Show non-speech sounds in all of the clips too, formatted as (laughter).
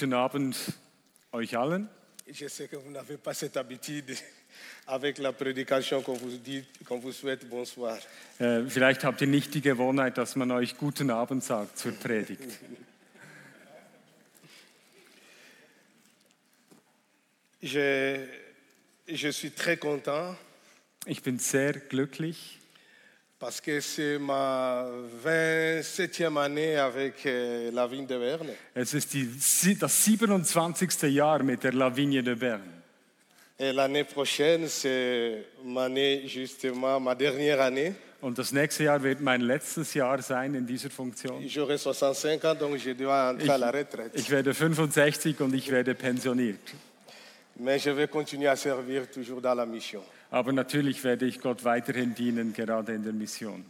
Guten Abend euch allen. Je sais que vous n'avez pas cette habitude avec la prédication qu'on vous dit, qu'on vous souhaite bonsoir. Äh, vielleicht habt ihr nicht die Gewohnheit, dass man euch guten Abend sagt zur Predigt. Je, je suis très content Ich bin sehr glücklich, parce que c'est ma 27e année avec euh, la vigne de Berne. es ist die, das 27. Jahr mit der Lavigne de Bern. Et l'année prochaine, c'est ma année, justement, ma dernière année. Und das nächste Jahr wird mein letztes Jahr sein in dieser Funktion. J'aurai 65 ans, donc je dois entrer à la retraite. Ich werde 65 und ich werde pensioniert. Mais je vais continuer à servir toujours dans la mission. Aber natürlich werde ich Gott weiterhin dienen, gerade in der Mission.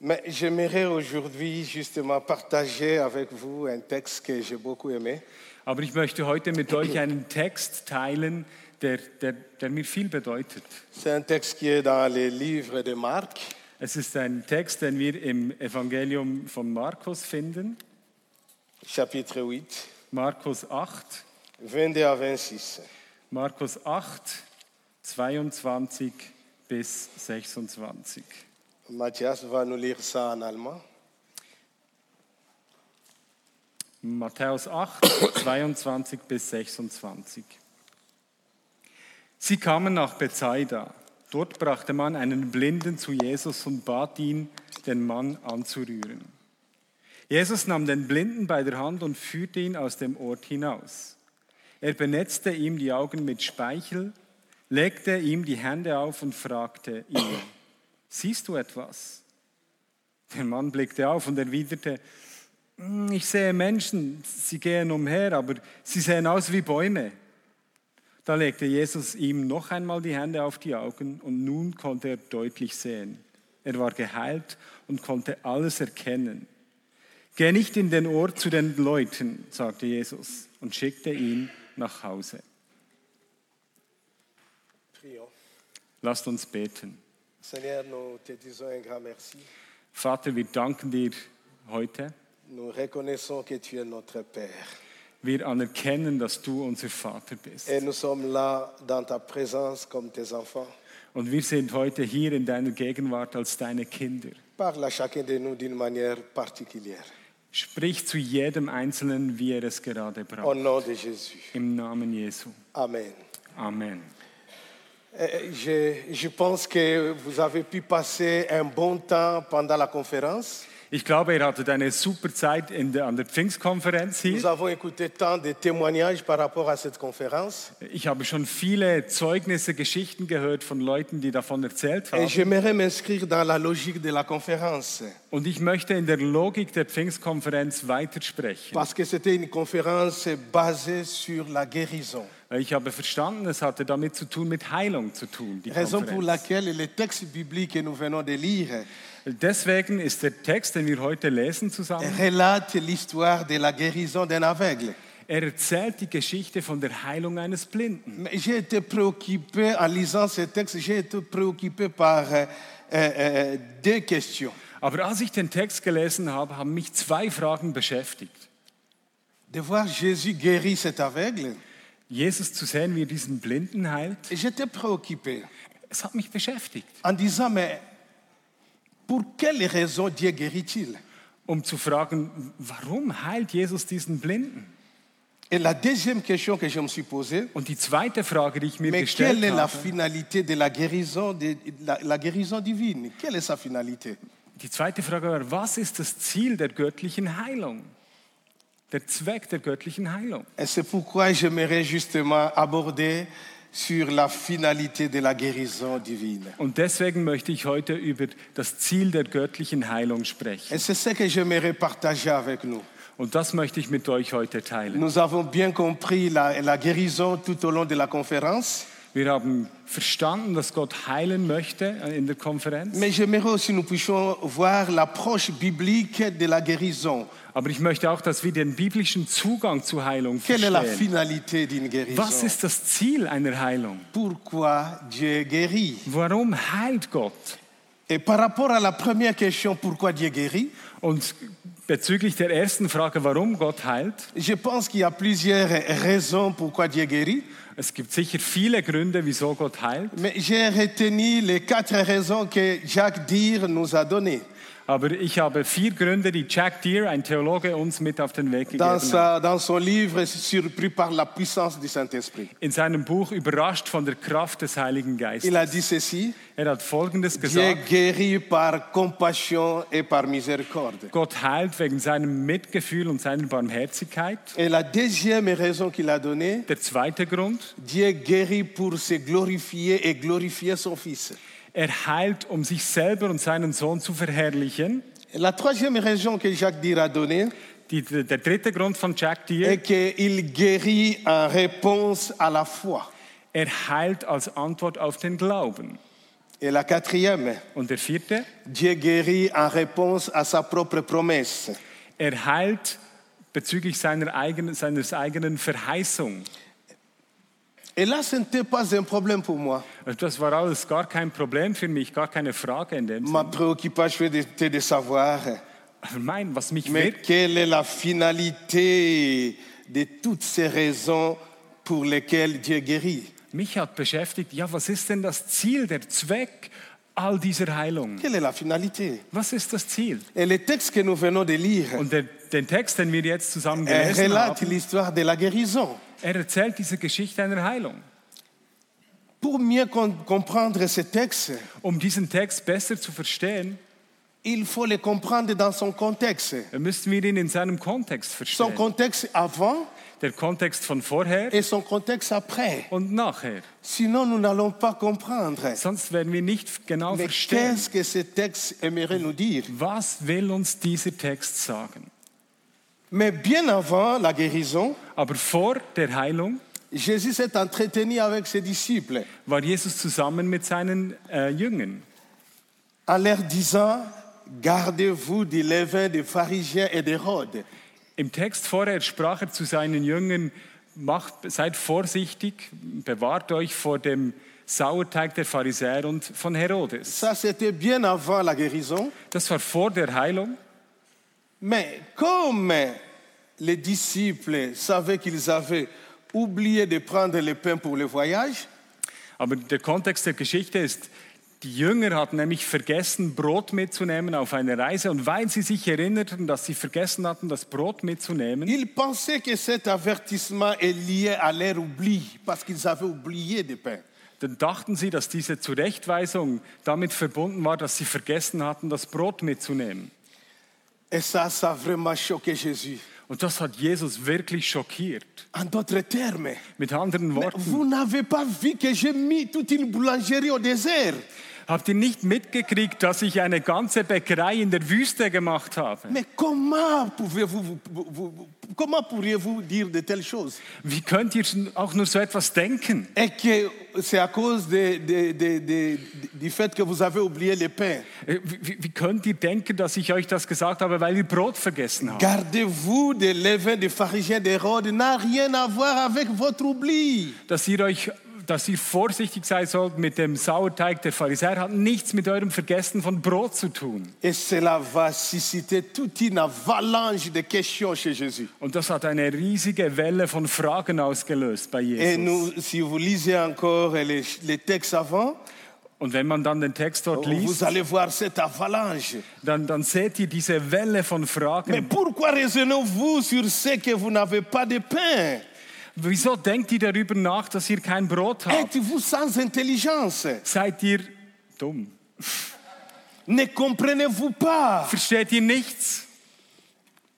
Mais j'aimerais aujourd'hui justement partager avec vous un texte que j'ai beaucoup aimé. Aber ich möchte heute mit euch einen Text teilen, der, der, der mir viel bedeutet. C'est un texte qui est dans les livres de Marc, Es ist ein Text, den wir im Evangelium von Markus finden. chapitre 8, Markus 8, 22 à 26. Markus 8, 22 bis 26. Mathias va nous lire ça en allemand. Matthäus 8, 22 bis 26. Sie kamen nach Bethsaida. Dort brachte man einen Blinden zu Jesus und bat ihn, den Mann anzurühren. Jesus nahm den Blinden bei der Hand und führte ihn aus dem Ort hinaus. Er benetzte ihm die Augen mit Speichel, legte ihm die Hände auf und fragte ihn, siehst du etwas? Der Mann blickte auf und erwiderte, "Hm, ich sehe Menschen, sie gehen umher, aber sie sehen aus wie Bäume. Da legte Jesus ihm noch einmal die Hände auf die Augen und nun konnte er deutlich sehen. Er war geheilt und konnte alles erkennen. Geh nicht in den Ort zu den Leuten, sagte Jesus und schickte ihn nach Hause. Lasst uns beten. Vater, wir danken dir heute. Wir anerkennen, dass du unser Vater bist. Und wir sind heute hier in deiner Gegenwart als deine Kinder. Parle à chacun de nous d'une manière particulière. Sprich zu jedem Einzelnen, wie er es gerade Au braucht. nom de Jésus. Im Namen Jesu. Amen. Amen. Euh, Je, je pense que vous avez pu passer un bon temps pendant la conférence. Ich glaube, ihr hattet eine super Zeit der, an der Pfingstkonferenz Nous hier. avons écouté tant de témoignages par rapport à cette conférence. Ich habe schon viele Zeugnisse, Geschichten gehört von Leuten, die davon erzählt Et haben. j'aimerais m'inscrire dans la logique de la conférence. Und ich möchte in der Logik der Pfingstkonferenz weitersprechen. Parce que c'était une conférence basée sur la guérison. Ich habe verstanden, es hatte damit zu tun, mit Heilung zu tun. Die Raison pour laquelle le texte biblique que nous venons de lire Deswegen ist der Text, den wir heute lesen zusammen, relate l'histoire de la guérison d'un aveugle. er erzählt die Geschichte von der Heilung eines Blinden. J'ai été préoccupé en lisant ce texte, j'ai été préoccupé par euh, euh, deux questions. Aber als ich den Text gelesen habe, haben mich zwei Fragen beschäftigt. De voir Jésus guérir cet aveugle, Jesus zu sehen, wie er diesen Blinden heilt, j'étais préoccupé es hat mich beschäftigt. en disant, mais pour quelle raison Dieu guérit-il Um zu fragen, warum heilt Jesus diesen Blinden? Et la deuxième question que je me suis posée, Und die zweite Frage, die ich mir mais gestellt quelle est la habe, finalité de la guérison, de, la, la guérison divine Quelle est sa finalité die zweite Frage war, was ist das Ziel der göttlichen Heilung? Der Zweck der göttlichen Heilung. Et c'est pourquoi j'aimerais justement aborder sur la finalité de la guérison divine. Und deswegen möchte ich heute über das Ziel der göttlichen Heilung sprechen. Et c'est ce que j'aimerais partager avec nous. Und das möchte ich mit euch heute teilen. Nous avons bien compris la, la guérison tout au long de la conférence, Wir haben verstanden, dass Gott heilen möchte in der Konferenz. mais j'aimerais aussi nous puissions voir l'approche biblique de la guérison. Aber ich möchte auch, dass wir den biblischen Zugang zur Heilung Quelle est la verstehen. finalité d'une guérison Was ist das Ziel einer Heilung? Pourquoi Dieu guérit Warum heilt Gott? Et par rapport à la première question, pourquoi Dieu guérit, Und bezüglich der ersten Frage, warum Gott heilt, je pense qu'il y a plusieurs raisons pourquoi Dieu guérit, es gibt sicher viele Gründe, wieso Gott heilt. mais j'ai retenu les quatre raisons que Jacques Dir nous a données. Aber ich habe vier Gründe, die Jack Deere, ein Theologe, uns mit auf den Weg gegeben Dans, hat. sa- dans son livre, Surpris par la puissance du Saint-Esprit. In seinem Buch Überrascht von der Kraft des Heiligen Geistes. Il a dit ceci, Er hat Folgendes Dieu gesagt. guérit par compassion et par miséricorde. Gott heilt wegen seinem Mitgefühl und seiner Barmherzigkeit. Et la deuxième raison qu'il a donnée, Der zweite Grund, Dieu guérit pour se glorifier et glorifier son Fils. Er heilt, um sich selber und seinen Sohn zu verherrlichen. La troisième raison que Jacques Dir a donnée Die, der dritte Grund von Jack Deere, est qu'il guérit en réponse à la foi. er heilt als Antwort auf den Glauben. Et la quatrième, Und der vierte, Dieu guérit en réponse à sa propre promesse. er heilt bezüglich seiner eigenen, seines eigenen Verheißung. Et là, ce n'était pas un problème pour moi. Das war alles gar kein Problem für mich, gar keine Frage in dem Ma Sinne. préoccupation était de savoir, Aber mein, was mich mais wirklich quelle est la finalité de toutes ces raisons pour lesquelles Dieu guérit mich hat beschäftigt, ja, was ist denn das Ziel, der Zweck all dieser Heilung? Quelle est la finalité Was ist das Ziel? Et le texte que nous venons de lire Und der, den Text, den wir jetzt zusammen euh, gelesen relate haben, l'histoire de la guérison. Er erzählt diese Geschichte einer Heilung. Pour mieux com- comprendre ce texte, Um diesen Text besser zu verstehen, il faut le comprendre dans son contexte. müssen wir ihn in seinem Kontext Son verstehen. contexte avant Der Kontext von vorher et son contexte après. und nachher. Sinon, nous n'allons pas comprendre. Sonst werden wir nicht genau Mais verstehen, qu'est-ce que ce texte aimerait nous dire was will uns dieser Text sagen. Mais bien avant la guérison, Aber vor der Heilung Jésus s'est entretenu avec ses disciples war Jesus zusammen mit seinen äh, Jüngern en leur disant Gardez-vous du levain des pharisiens et d'Hérode. Im Text vorher sprach er zu seinen Jüngern, macht, seid vorsichtig, bewahrt euch vor dem Sauerteig der Pharisäer und von Herodes. Ça, c'était bien avant la guérison. Das war vor der Heilung. Mais comme les disciples savaient qu'ils avaient oublié de prendre le pain pour le voyage, Aber der Kontext der Geschichte ist, die Jünger hatten nämlich vergessen, Brot mitzunehmen auf eine Reise. Und weil sie sich erinnerten, dass sie vergessen hatten, das Brot mitzunehmen, ils pensaient que cet avertissement est lié à leur oubli, parce qu'ils avaient oublié le pain. dann dachten sie, dass diese Zurechtweisung damit verbunden war, dass sie vergessen hatten, das Brot mitzunehmen. Et ça, ça a vraiment choqué Jésus. Und das hat Jesus wirklich schockiert. En d'autres termes, Mit anderen Worten, vous n'avez pas vu que j'ai mis toute une boulangerie au désert. Habt ihr nicht mitgekriegt, dass ich eine ganze Bäckerei in der Wüste gemacht habe? Mais comment pouvez-vous, vous- vous- vous- comment pourriez-vous dire de telles choses Wie könnt ihr auch nur so etwas denken? Et que c'est à cause de- de- de- de- du fait que vous avez oublié le pain. Äh, Wie, wie könnt ihr denken, dass ich euch das gesagt habe, weil ihr Brot vergessen habt? Gardez-vous des levains des pharisiens d'Hérode, n'a rien à voir avec votre oubli. Dass ihr euch dass ihr vorsichtig sein sollt mit dem Sauerteig der Pharisäer, hat nichts mit eurem Vergessen von Brot zu tun. Und das hat eine riesige Welle von Fragen ausgelöst bei Jesus. Und wenn man dann den Text dort liest, dann, dann seht ihr diese Welle von Mais Fragen. pourquoi raisonnez-vous sur ce que vous n'avez pas de pain Wieso denkt ihr darüber nach, dass ihr kein Brot habt? Êtes-vous sans intelligence Seid ihr dumm? Ne comprenez-vous pas Versteht ihr nichts?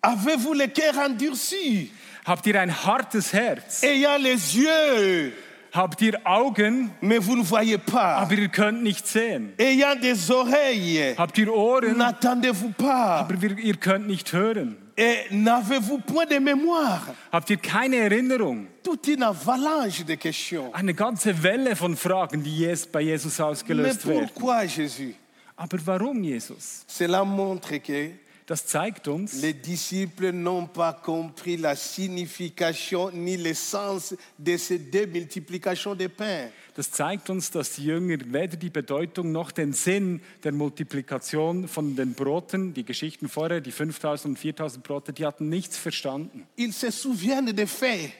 Avez-vous le cœur endurci Habt ihr ein hartes Herz? Ayant les yeux Habt ihr Augen, mais vous ne voyez pas aber ihr könnt nicht sehen? Ayant des oreilles, Habt ihr Ohren, n'entendez-vous pas aber wir- ihr könnt nicht hören? Et n'avez-vous point de mémoire? Habt ihr keine Erinnerung? Toute une avalanche de questions. Eine ganze Welle von Fragen, die jes- bei Jesus Mais ausgelöst werden. pourquoi Jésus? Aber warum Jesus? Cela montre que Das zeigt uns, les disciples n'ont pas compris la signification ni le sens de ces deux multiplications de pain. Das zeigt uns, dass die Jünger weder die Bedeutung noch den Sinn der Multiplikation von den Broten, die Geschichten vorher, die 5000 und 4000 Brote, die hatten nichts verstanden. Ils se souviennent des faits,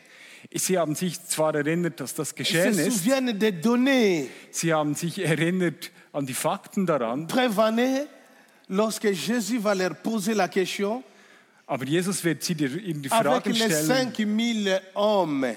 Sie haben sich zwar erinnert, dass das geschehen ist, sie haben sich erinnert an die Fakten daran, Prévenez, lorsque Jésus va leur poser la question, aber Jesus wird sie dir in die avec les stellen, 5000 hommes,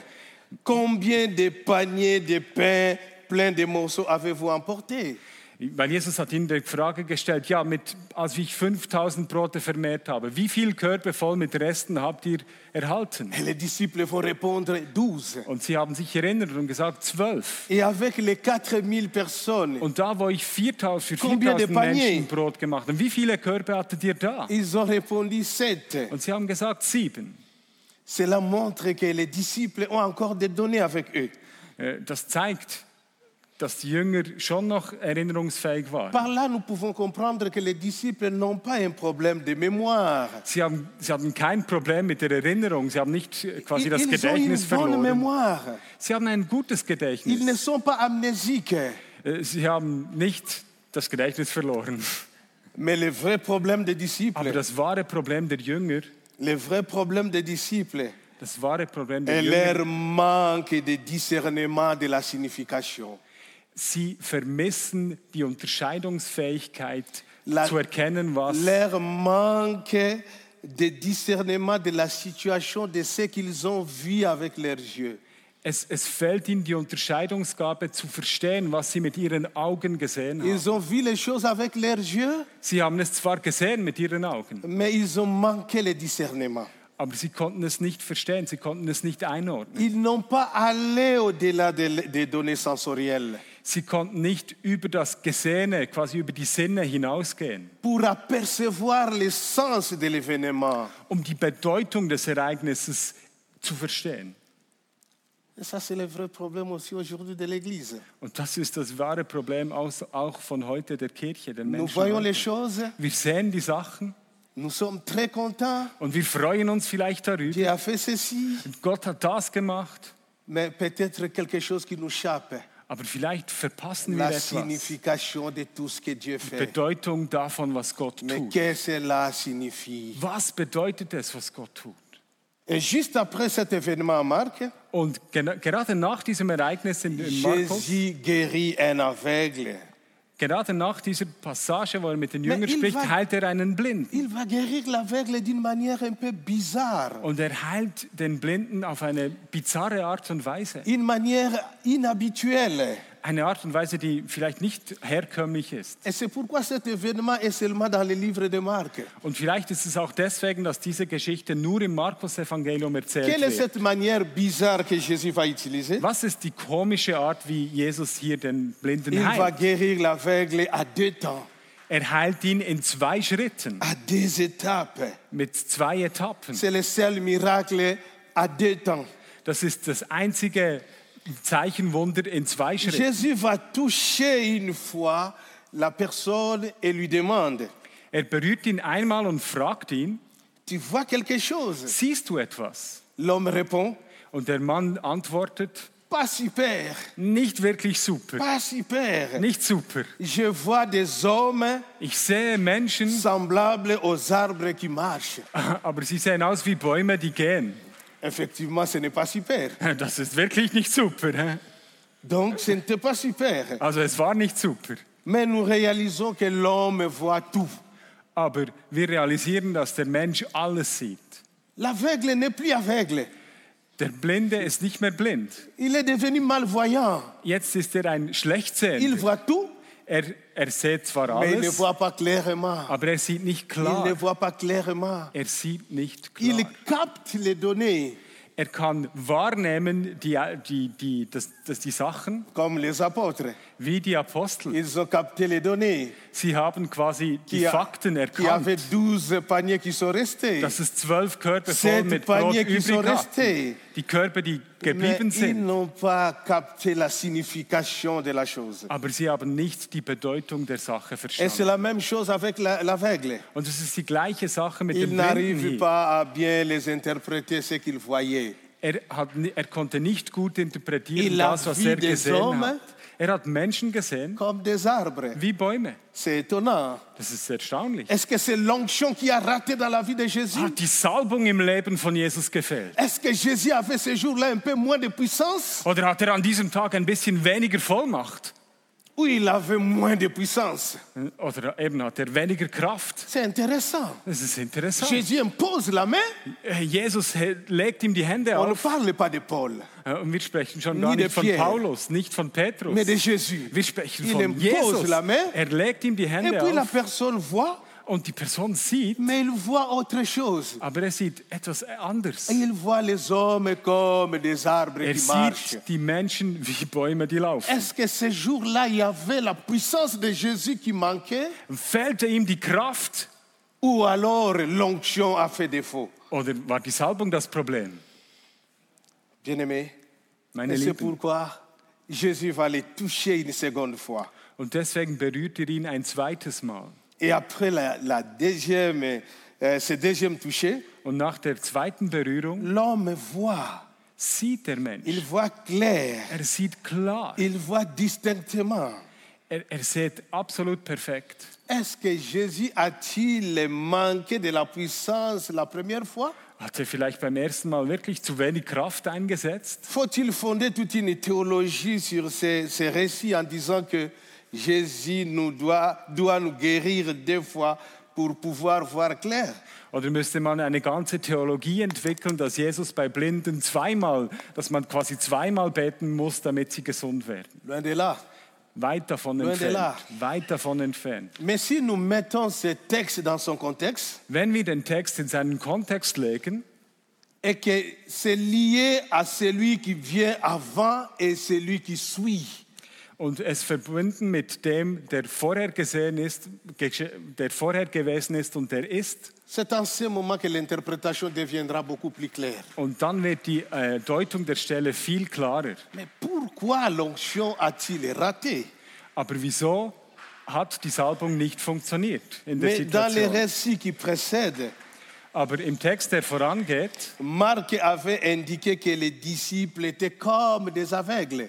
combien de paniers de pain pleins de morceaux avez-vous emporté Weil Jesus hat ihnen die Frage gestellt, ja, mit, als ich 5000 Brote vermehrt habe, wie viel Körbe voll mit Resten habt ihr erhalten? Et les disciples vont répondre 12. Und sie haben sich erinnert und gesagt, zwölf. Et avec les 4000 personnes, Und da, wo ich 4000, für Combien de 4000 paniers? Menschen Brot gemacht habe, wie viele Körbe hattet ihr da? ils ont répondu 7. Und sie haben gesagt, sieben. Cela montre que les disciples ont encore des données avec eux. Äh, Das zeigt, dass die Jünger schon noch erinnerungsfähig waren. Par là, nous pouvons comprendre que les disciples n'ont pas un problème de mémoire. Sie, haben, sie hatten kein Problem mit der Erinnerung, sie haben nicht äh, quasi das ils ont une Gedächtnis bonne verloren. mémoire. Sie haben ein gutes Ils ne Gedächtnis. sont pas amnésiques. Äh, Sie haben nicht das Gedächtnis verloren. Mais le vrai problème des Aber disciples, das wahre Problem der Jünger, le vrai problème des disciples das wahre Problem der est Jünger, leur manque de discernement de la signification. sie vermissen die Unterscheidungsfähigkeit La- zu erkennen, was Leur manque de discernement de la situation de ce qu'ils ont vu avec leurs yeux. Es, es fällt ihnen die Unterscheidungsgabe zu verstehen, was sie mit ihren Augen gesehen haben. Ils ont vu les choses avec leurs yeux, Sie haben es zwar gesehen mit ihren Augen, mais ils ont manqué le discernement. aber sie konnten es nicht verstehen, sie konnten es nicht einordnen. Ils n'ont pas allé au-delà des données sensorielles Sie konnten nicht über das Gesehene, quasi über die Sinne hinausgehen, pour apercevoir le sens de l'événement. um die Bedeutung des Ereignisses zu verstehen. Et ça, c'est le vrai problème aussi aujourd'hui de l'Église. Und das ist das wahre Problem auch von heute der Kirche, Nous Menschen. les heute. choses, Wir sehen die Sachen nous sommes très contents. und wir freuen uns vielleicht darüber. Dieu a fait ceci, Gott hat das gemacht, mais peut-être quelque chose qui nous échappe. aber vielleicht verpassen wir La etwas. signification de tout ce que Dieu fait. Bedeutung davon, was Gott Mais tut. qu'est-ce que cela signifie Was bedeutet es, was Gott tut? Et juste après cet événement à Marc, Und gena- gerade nach diesem Ereignis in, in Markus, Jésus guérit un aveugle. gerade nach dieser Passage, wo er mit den Jüngern il spricht, va- heilt er einen Blinden. Il va guérir l'aveugle d'une manière un peu bizarre, Und er heilt den Blinden auf eine bizarre Art und Weise. une manière inhabituelle. Eine Art und Weise, die vielleicht nicht herkömmlich ist. Et c'est pourquoi cet événement est seulement dans le livre de Marc. Und vielleicht ist es auch deswegen, dass diese Geschichte nur im Markus-Evangelium erzählt Quelle est wird. cette manière bizarre que Jésus va utiliser Was ist die komische Art, wie Jesus hier den Blinden Il va heilt? guérir l'aveugle à deux temps, Er heilt ihn in zwei Schritten, à deux étapes. mit zwei Etappen. C'est le seul miracle à deux temps. Das ist das einzige Zeichenwunder in zwei Schritten. Jésus va toucher une fois la personne et lui demande, Er berührt ihn einmal und fragt ihn, tu vois quelque chose siehst du etwas? L'homme répond, Und der Mann antwortet, pas super, nicht wirklich super, pas super. nicht super. Je vois des hommes Ich sehe Menschen, semblables aux arbres qui marchent. (laughs) aber sie sehen aus wie Bäume, die gehen. Effectivement, ce n'est pas super. (laughs) Das ist wirklich nicht super. hä? Donc, ce n'était pas super. Also es war nicht super. Mais nous réalisons que l'homme voit tout. Aber wir realisieren, dass der Mensch alles sieht. L'aveugle n'est plus aveugle. Der Blinde ist nicht mehr blind. Il est devenu malvoyant. Jetzt ist er ein Il Schlechtsehender. voit tout, Er, er sieht zwar ne alles, aber er sieht nicht ne klar. Er sieht nicht klar. Er kann wahrnehmen die, die, die, das, das, die Sachen wie die Apostel. Sie haben quasi die Fakten erkannt, 12 paniers qui sont restés. dass es zwölf Körbe voll mit Brot übrig hatten. Die Körbe, die geblieben sind. Aber sie haben nicht die Bedeutung der Sache verstanden. Und es ist die gleiche Sache mit dem Blinden. Er, hat, er konnte nicht gut interpretieren, das, was er gesehen hat. Er hat Menschen gesehen Comme des arbres. wie Bäume. C'est étonnant. Das ist erstaunlich. Est-ce que c'est l'onction qui a raté dans la vie de Jésus Hat die Salbung im Leben von Jesus gefehlt? Est-ce que Jésus avait ce jour-là un peu moins de puissance Oder hat er an diesem Tag ein bisschen weniger Vollmacht? Il avait moins de puissance Oder eben hat er weniger Kraft? C'est intéressant. Das ist interessant. Jésus impose la main. Äh, Jesus legt ihm die Hände On ne auf. parle pas de Paul, Äh, Und wir sprechen schon gar nicht von. Paulus, nicht von Petrus. mais de Jésus. Wir sprechen Il von Jesus. la main. Er legt ihm die Et Hände puis la auf personne voit, und die Person sieht, mais il voit autre chose. aber er sieht etwas anderes. Et il voit les hommes comme des arbres Er qui marchent. sieht die Menschen wie Bäume, die laufen. Est-ce que ce jour-là, il y avait la puissance de Jésus qui manquait Fehlte ihm die Kraft ou alors l'onction a fait défaut oder war die Salbung das Problem? Bien-aimé, Meine et c'est Lieben. pourquoi Jésus va les toucher une seconde fois. Und deswegen berührt er ihn ein zweites Mal. Et après la, la deuxième, euh, ce deuxième toucher, Und nach der zweiten Berührung l'homme voit, sieht der Mensch. il voit clair, Er sieht klar. il voit distinctement. Er, er sieht absolut perfekt. Est-ce que Jésus a-t-il manqué de la puissance la première fois? Hat er vielleicht beim ersten Mal wirklich zu wenig Kraft eingesetzt? Faut-il fonder toute une théologie sur ces, ces récits en disant que Jésus nous doit, doit nous guérir deux fois pour pouvoir voir clair Oder müsste man eine ganze Theologie entwickeln, dass Jesus bei Blinden zweimal, dass man quasi zweimal beten muss, damit sie gesund werden? Loin de là. Weit davon Loin de là. entfernt. Weit davon entfernt. Mais si nous mettons ce texte dans son contexte, Wenn wir den Text in seinen Kontext legen et que c'est lié à celui qui vient avant et celui qui suit, und es verbunden mit dem, der vorher gesehen ist, der vorher gewesen ist und der ist, c'est en ce moment que l'interprétation deviendra beaucoup plus claire. und dann wird die äh, Deutung der Stelle viel klarer. Mais pourquoi l'onction a-t-il raté Aber wieso hat die Salbung nicht funktioniert in der Mais dans les Situation? récits qui précèdent, Aber im Text, der vorangeht, Marc avait indiqué que les disciples étaient comme des aveugles.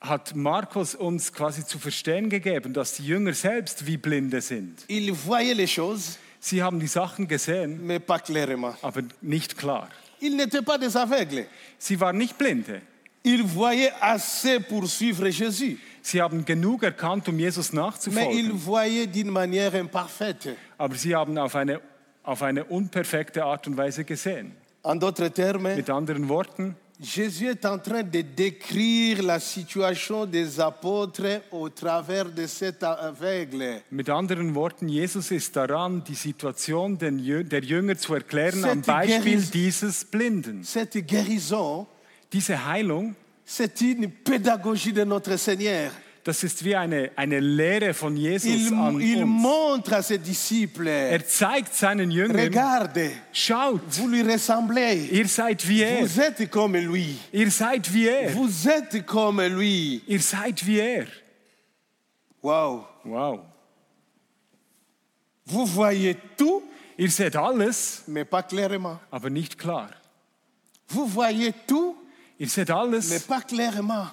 Hat Markus uns quasi zu verstehen gegeben, dass die Jünger selbst wie Blinde sind. Ils voyaient les choses, Sie haben die Sachen gesehen, mais pas clairement. aber nicht klar. Ils n'étaient pas des aveugles. Sie waren nicht Blinde. Ils voyaient assez pour suivre Jésus, Sie haben genug erkannt, um Jesus mais ils nachzufolgen. voyaient d'une manière imparfaite. Aber sie haben auf eine, auf eine unperfekte Art und Weise gesehen. En d'autres termes, Mit anderen Worten, Jésus est en train de décrire la situation des apôtres au travers de cet aveugle. mit anderen Worten, Jesus ist daran, die Situation der Jünger zu erklären am Cette Beispiel guérison- dieses Blinden. Cette guérison, Diese Heilung, c'est une pédagogie de notre Seigneur. Das ist wie eine, eine Lehre von Jesus Il, an il uns. montre à ses disciples, Er zeigt seinen Jüngern, regarde, schaut, vous lui ressemblez. ihr seid wie er. Vous êtes comme lui. Ihr seid wie er. Vous êtes comme lui. Ihr seid wie er. Wow. Wow. Vous voyez tout, Ihr seht alles, mais pas clairement. aber nicht klar. Vous voyez tout, Ihr seht mais alles, pas clairement.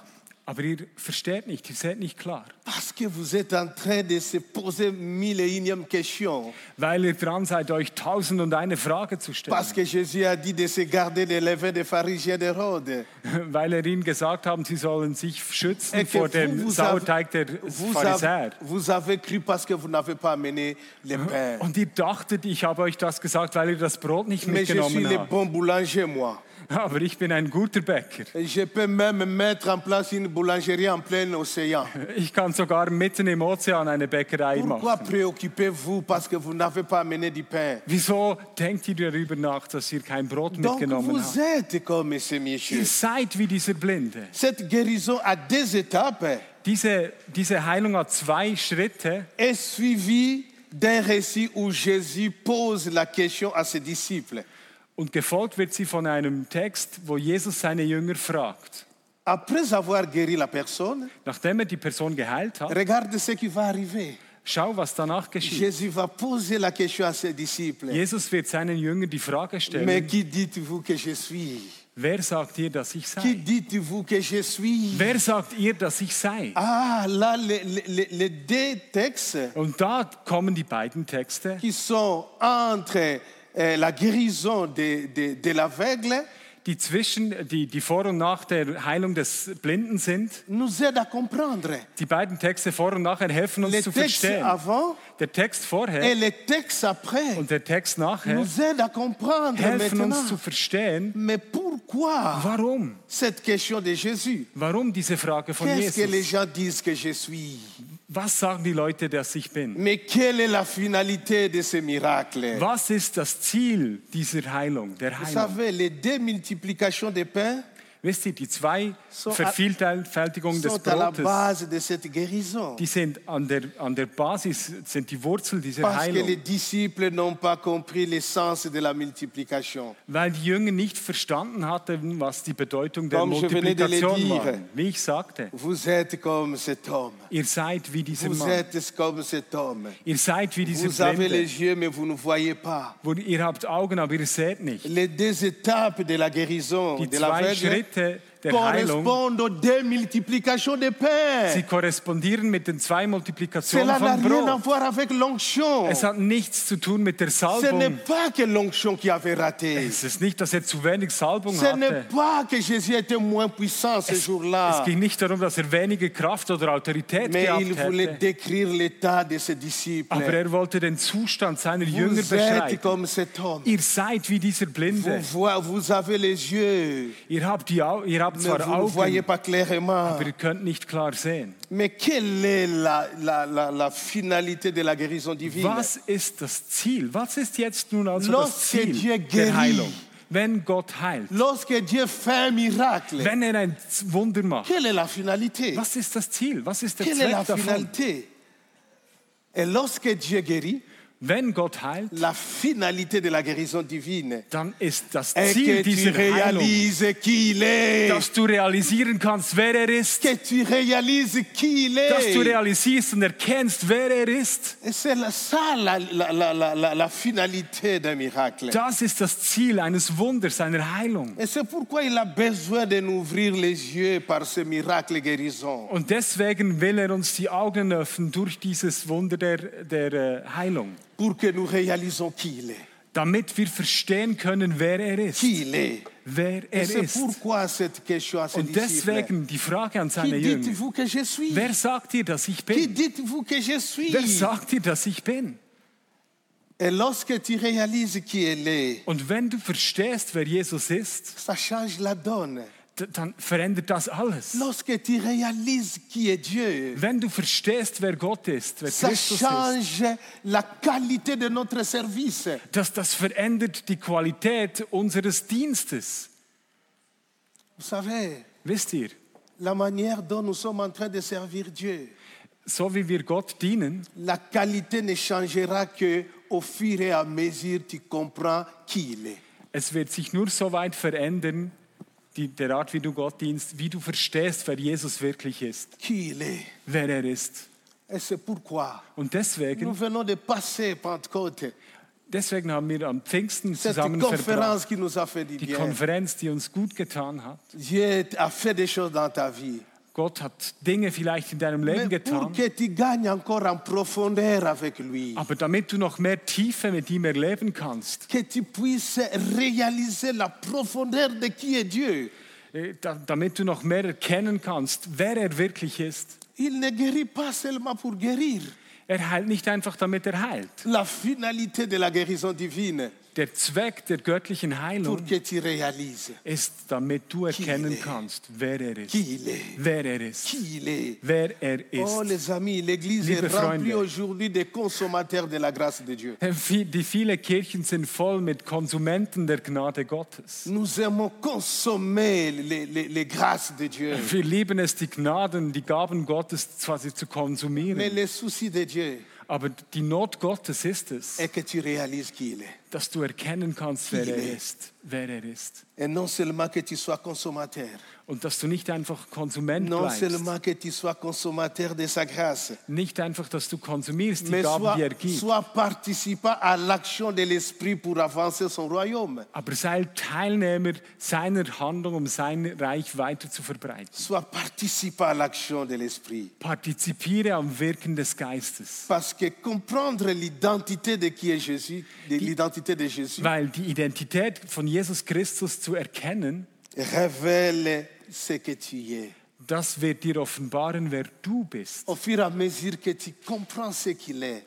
Aber ihr versteht nicht, ihr seht nicht klar. Parce que vous êtes en train de se poser mille et unième question. Weil ihr dran seid, euch tausend und eine Frage zu stellen. Parce que Jésus a dit de se garder des levains des pharisiens d'Hérode. (laughs) Weil er ihnen gesagt haben, sie sollen sich schützen Et vor dem vous, Sauerteig der vous, Pharisäer. vous avez cru parce que vous n'avez pas amené les pains. Und ihr dachtet, ich habe euch das gesagt, weil ihr das Brot nicht Mais je suis mitgenommen le habt. bon boulanger, moi. (laughs) aber ich bin ein guter Bäcker. Je peux même mettre en place une boulangerie en plein océan. Ich kann sogar mitten im Ozean eine Bäckerei Pourquoi machen. préoccupez-vous parce que vous n'avez pas amené du pain Wieso denkt ihr darüber nach, dass ihr kein Brot Donc mitgenommen vous habt? êtes comme messieurs. Ihr seid wie dieser Blinde. Cette guérison a deux étapes Diese, diese Heilung hat zwei Schritte est suivie d'un récit où Jésus pose la question à ses disciples. Und gefolgt wird sie von einem Text, wo Jesus seine Jünger fragt. Après avoir guéri la personne, Nachdem er die Person geheilt hat, regarde ce qui va arriver. schau, was danach geschieht. Jésus va poser la question à ses disciples. Jesus wird seinen Jüngern die Frage Mais stellen, qui dites-vous que je suis wer sagt ihr, dass ich Qui sei? dites-vous que je suis Wer sagt ihr, dass ich sei? Ah, là, les, les- les deux textes Und da kommen die beiden Texte, qui sont entre la guérison de, de, de l'aveugle die zwischen, die, die vor und nach der Heilung des Blinden sind. Die beiden Texte vor und nachher helfen uns zu verstehen. avant Der Text et vorher und der Text nachher nous aident à comprendre helfen uns zu verstehen, warum? Warum diese Frage von Jesus? Was sagen die Leute, dass ich bin? Mais quelle est la finalité de ce miracle Was ist das Ziel dieser Heilung, der Vous Heilung? savez, les deux multiplications des pains Wisst ihr, die zwei So, Vervielfältigungen des sont à la Brotes, die sind an der, an der Basis, sind die Wurzel dieser Parce Heilung. la. Weil die Jünger nicht verstanden hatten, was die Bedeutung der Comme de Multiplikation war. Wie ich sagte, ihr seid wie dieser Mann. Ihr seid wie dieser Vous avez les yeux, mais vous ne voyez pas. Wo ihr habt Augen, aber ihr seht nicht. Les deux étapes de la guérison Die de zwei l'aveugle Schritte it der Heilung, sie korrespondieren mit den zwei Multiplikationen von Brot. Es hat nichts zu tun mit der Salbung. Es ist nicht, dass er zu wenig Salbung hatte. Es jour-là. ging nicht darum, dass er wenige Kraft oder Autorität Mais gehabt hätte. Aber er wollte den Zustand seiner Jünger beschreiben. Ihr seid wie dieser Blinde. Ihr habt, die, Au- ihr habt mais zwar vous ne voyez Augen, pas clairement. aber ihr könnt nicht klar sehen. Mais quelle est la, la- la- la finalité de la guérison divine Was ist das Ziel? Was ist jetzt nun also das Lorsque Dieu Ziel guérit. der Heilung? Wenn Gott heilt, Lorsque Dieu fait un miracle, wenn er ein Wunder macht, quelle est la finalité was ist das Ziel? Was ist der Quelle est la Zweck davon? finalité Et lorsque Dieu guérit, Wenn Gott heilt, la finalité de la guérison divine dann ist das est Ziel dieser Heilung, est. dass du realisieren kannst, wer er ist, Que tu réalises qui il dass du est. realisierst und erkennst, wer er ist. Et c'est la- ça la, la- la- la- la- la finalité d'un miracle. Das ist das Ziel eines Wunders, einer Heilung. Et c'est pourquoi il a besoin de nous ouvrir les yeux par ce miracle guérison. Und deswegen will er uns die Augen öffnen durch dieses Wunder der, der äh, Heilung, Pour que nous réalisons qui il est. damit wir verstehen können, wer er ist, Qui il est. wer er ist. pourquoi cette question à Und deswegen die Frage an Qui seine Jünger. dites-vous que je suis Wer sagt dir, dass ich Qui bin? dites-vous que je suis Wer sagt dir, dass ich bin? Et lorsque tu réalises qui il est, Und wenn du verstehst, wer Jesus ist, ça change la donne. Dann verändert das alles. Lorsque tu réalises qui est Dieu, Wenn du verstehst, wer Gott ist, wer ça Christus ist, change la qualité de notre service. dass das verändert die Qualität unseres Dienstes. Vous savez, Wisst ihr, la manière dont nous sommes en train de servir Dieu, so wie wir Gott dienen, la qualité ne changera que au fur et à mesure tu comprends qui il est. es wird sich nur so weit verändern, die, der Art, wie du Gott dienst, wie du verstehst, wer Jesus wirklich ist, wer er ist. Und deswegen, deswegen haben wir am Pfingsten zusammen die. Konferenz, die uns gut getan hat. Gott hat Dinge vielleicht in deinem Leben getan, aber damit du noch mehr Tiefe mit ihm erleben kannst, äh, da, damit du noch mehr erkennen kannst, wer er wirklich ist. Ne. Er heilt nicht einfach, damit er heilt. La finalité de la guérison divine, Der Zweck der göttlichen Heilung ist, damit du erkennen kannst, wer er ist. Wer er ist. Wer er Oh ist. les amis, l'Église Liebe est remplie Freunde. aujourd'hui des consommateurs de la grâce de Dieu. Die viele Kirchen sind voll mit Konsumenten der Gnade Gottes. Nous aimons consommer les, les- les grâces de Dieu. Wir lieben es, die Gnaden, die Gaben Gottes quasi zu Mais konsumieren. de Dieu Aber die Not Gottes ist es, dass du erkennen kannst, wer er ist. Wer er ist. Und dass du nicht einfach Konsument bleibst. Nicht einfach, dass du konsumierst die Gaben, die er gibt. Aber sei Teilnehmer seiner Handlung, um sein Reich weiter zu verbreiten. Partizipiere am Wirken des Geistes. Parce que comprendre l'identité de qui est Jésus, de l'identité de Jésus, Weil die Identität von Jesus Christus zu erkennen, révèle ce que tu es. das wird dir offenbaren, wer du bist. Au fur et à mesure que tu comprends ce qu'il est,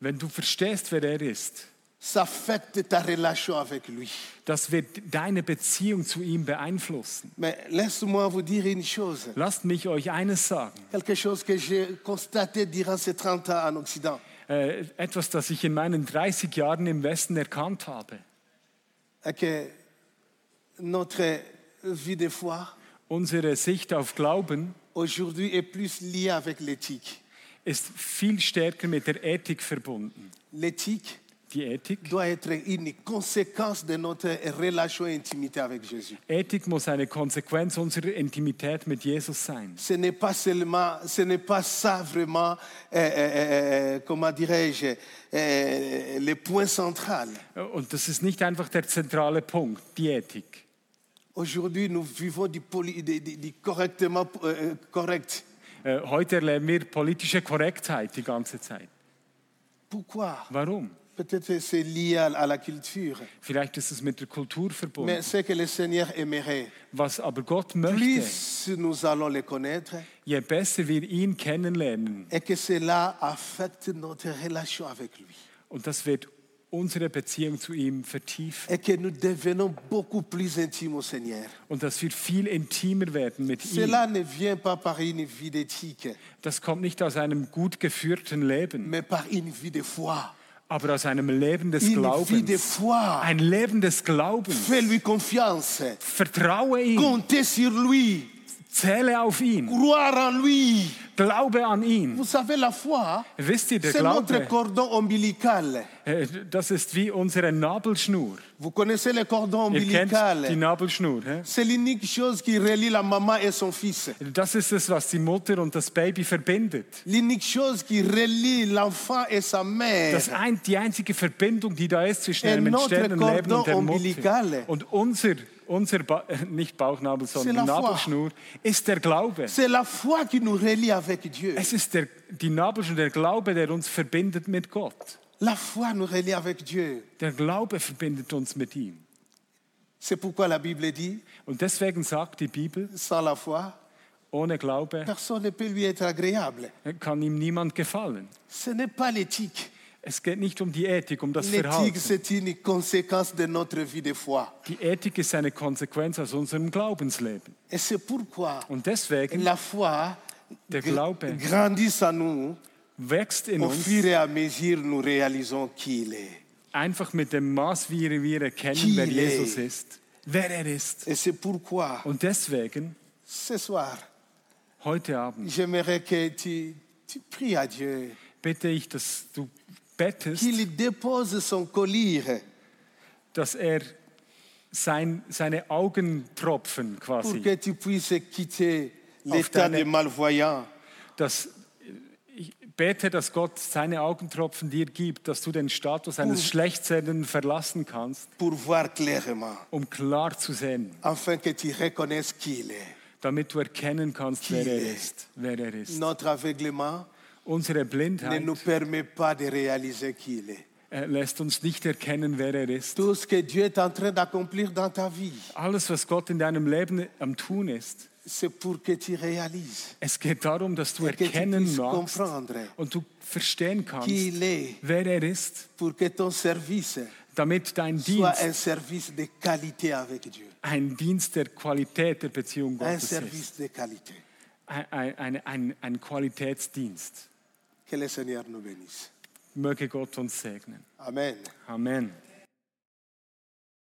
Wenn du verstehst, wer er ist, ça affecte ta relation avec lui. das wird deine Beziehung zu ihm beeinflussen. Mais laisse-moi vous dire une chose, Lasst mich euch eines sagen. quelque chose que j'ai constaté durant ces 30 ans en Occident. Äh, etwas, das ich in meinen 30 Jahren im Westen erkannt habe. que notre vie de foi Unsere Sicht auf Glauben aujourd'hui est plus liée avec l'éthique. ist viel stärker mit der Ethik verbunden. L'éthique Die Ethik, doit être une conséquence de notre relation et intimité avec Jésus. Ethik muss eine Konsequenz unserer Intimität mit Jesus sein. Ce n'est pas seulement, ce n'est pas ça vraiment, euh, euh, euh, comment dirais-je, euh, le point central. Und das ist nicht einfach der zentrale Punkt, die Ethik. Aujourd'hui, nous vivons du, poli- du- du- du correctement euh, correct. Äh, Heute erleben wir politische Korrektheit die ganze Zeit. Pourquoi Warum? Peut-être que c'est lié à, à la culture. Vielleicht ist es mit der Kultur verbunden. Mais ce que le Seigneur aimerait, Was aber Gott möchte, plus nous allons le connaître, je besser wir ihn kennenlernen, et que cela affecte notre relation avec lui. und das wird unsere Beziehung zu ihm vertiefen, Et que nous devenons beaucoup plus intimes au Seigneur. und dass wir viel intimer werden mit ihm. Cela ne vient pas par une vie d'éthique, Das kommt nicht aus einem gut geführten Leben, mais par une vie de foi. Aber aus einem Leben des Une vie de Glaubens. foi. Ein Leben des Glaubens. Fais-lui confiance. Vertraue ihm, Comptez sur lui. Zähle auf ihn, Croire en lui. glaube an ihn. Vous savez, la foi, Wisst ihr, der c'est notre Glaube, cordon ombilical. äh, das ist wie unsere Nabelschnur. Vous connaissez le cordon Ihr kennt die ombilical Nabelschnur. hä? C'est l'unique chose qui relie la maman et son fils. Das ist es, was die Mutter und das Baby verbindet. L'unique chose qui relie l'enfant et sa mère. Das ein, die einzige Verbindung, die da ist zwischen Et einem notre entstehenden Leben und der cordon Mutter. ombilical. Und unser, unser ba äh, nicht Bauchnabel, sondern. Nabelschnur ist der Glaube. C'est la foi qui nous relie avec Dieu. Es ist der, die Nabelschnur, der Glaube, der uns verbindet mit Gott. La foi nous relie avec Dieu. Der Glaube verbindet uns mit ihm. C'est pourquoi la Bible dit, Und deswegen sagt die Bibel, sans la foi, ohne Glaube personne ne peut lui être agréable. kann ihm niemand gefallen. Ce n'est pas l'éthique. Es geht nicht um die Ethik, um das L'éthique, Verhalten. Die Ethik ist eine Konsequenz aus unserem Glaubensleben. Und deswegen Der Glaube. wächst in uns einfach mit dem Maß, wie wir, erkennen, wer Jesus ist, wer er ist. Und deswegen, heute Abend, bitte ich, dass du bettest, qu'il dépose son collier dass er sein, seine Augentropfen pour quasi, que tu puisses quitter Auf l'état deine- de malvoyant dass ich bete, dass Gott seine Augentropfen dir gibt, dass du den Status eines Schlechtsehenden verlassen kannst, pour voir clairement, um klar zu sehen, afin que tu reconnaisses qui il est. damit du erkennen kannst, wer er ist, wer er ist. Notre aveuglement Unsere Blindheit ne permet pas de réaliser qui il est. Er lässt uns nicht erkennen, wer er ist. Tout ce que Dieu est en train d'accomplir dans ta vie, Alles, was Gott in deinem Leben am Tun ist, c'est pour que tu réalises es geht darum, dass du erkennen magst und du verstehen kannst, qui il est, wer er ist, pour que ton service damit dein Dienst de avec Dieu. ein Dienst der Qualität der Beziehung Gottes ist. Ein, ein, ein, ein Qualitätsdienst. Que le Seigneur nous bénisse. Möge Gott uns segnen. Amen. Amen.